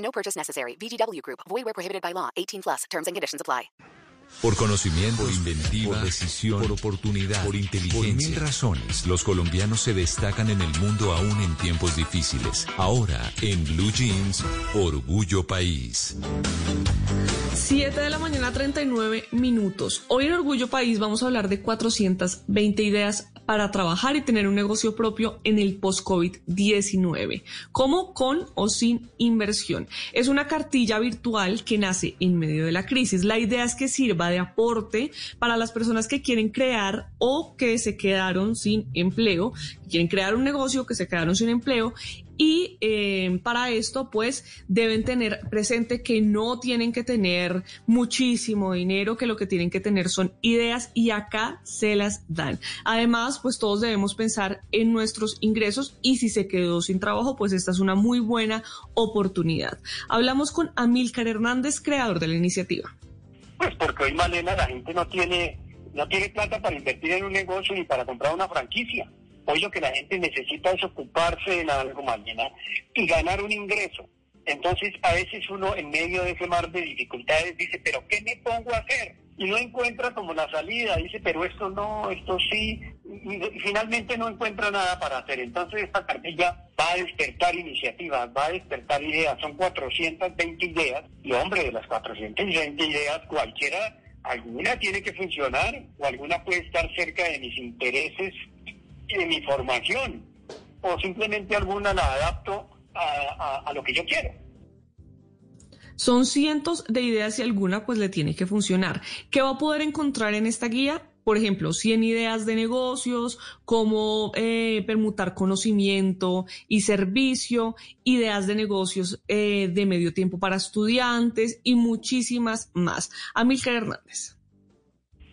No purchase necessary. VGW Group. Void where prohibited by law. 18 plus. Terms and conditions apply. Por conocimiento, por inventiva, por decisión, por oportunidad, por inteligencia. Por mil razones, los colombianos se destacan en el mundo aún en tiempos difíciles. Ahora, en Blue Jeans, Orgullo País. 7 de la mañana, 39 minutos. Hoy en Orgullo País vamos a hablar de 420 ideas para trabajar y tener un negocio propio en el post-COVID-19, como con o sin inversión. Es una cartilla virtual que nace en medio de la crisis. La idea es que sirva de aporte para las personas que quieren crear o que se quedaron sin empleo, quieren crear un negocio, que se quedaron sin empleo y eh, para esto, pues, deben tener presente que no tienen que tener muchísimo dinero, que lo que tienen que tener son ideas y acá se las dan. Además, pues todos debemos pensar en nuestros ingresos y si se quedó sin trabajo, pues esta es una muy buena oportunidad. Hablamos con Amílcar Hernández, creador de la iniciativa. Pues porque hoy, Malena, la gente no tiene, no tiene plata para invertir en un negocio ni para comprar una franquicia. Hoy lo que la gente necesita es ocuparse en algo más y ganar un ingreso. Entonces, a veces uno en medio de ese mar de dificultades dice, pero ¿qué me pongo a hacer? Y no encuentra como la salida, dice, pero esto no, esto sí, y, finalmente no encuentra nada para hacer. Entonces, esta cartilla va a despertar iniciativas, va a despertar ideas. Son 420 ideas, y hombre, de las 420 ideas, cualquiera, alguna tiene que funcionar, o alguna puede estar cerca de mis intereses de mi formación o simplemente alguna la adapto a, a, lo que yo quiero. Son cientos de ideas y alguna pues le tiene que funcionar. ¿Qué va a poder encontrar en esta guía? Por ejemplo, 100 ideas de negocios, cómo eh, permutar conocimiento y servicio, ideas de negocios eh, de medio tiempo para estudiantes y muchísimas más. Amílcar Hernández.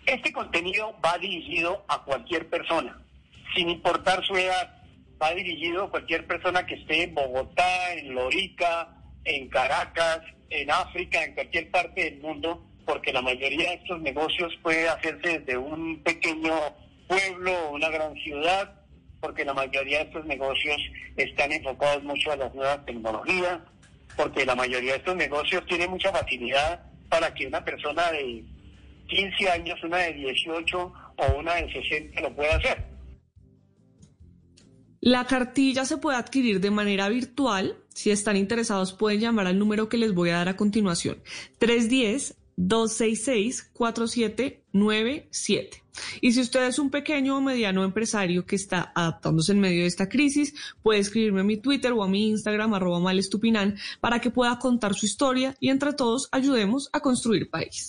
Este contenido va dirigido a cualquier persona sin importar su edad. Va dirigido a cualquier persona que esté en Bogotá, en Lorica, en Caracas, en África, en cualquier parte del mundo, porque la mayoría de estos negocios puede hacerse desde un pequeño pueblo o una gran ciudad, porque la mayoría de estos negocios están enfocados mucho a las nuevas tecnologías, porque la mayoría de estos negocios tiene mucha facilidad para que una persona de 15 años, una de 18 o una de 60 lo pueda hacer. La cartilla se puede adquirir de manera virtual. Si están interesados pueden llamar al número que les voy a dar a continuación. 310-266-4797. Y si usted es un pequeño o mediano empresario que está adaptándose en medio de esta crisis, puede escribirme a mi Twitter o a mi Instagram, arroba malestupinan, para que pueda contar su historia y entre todos ayudemos a construir país.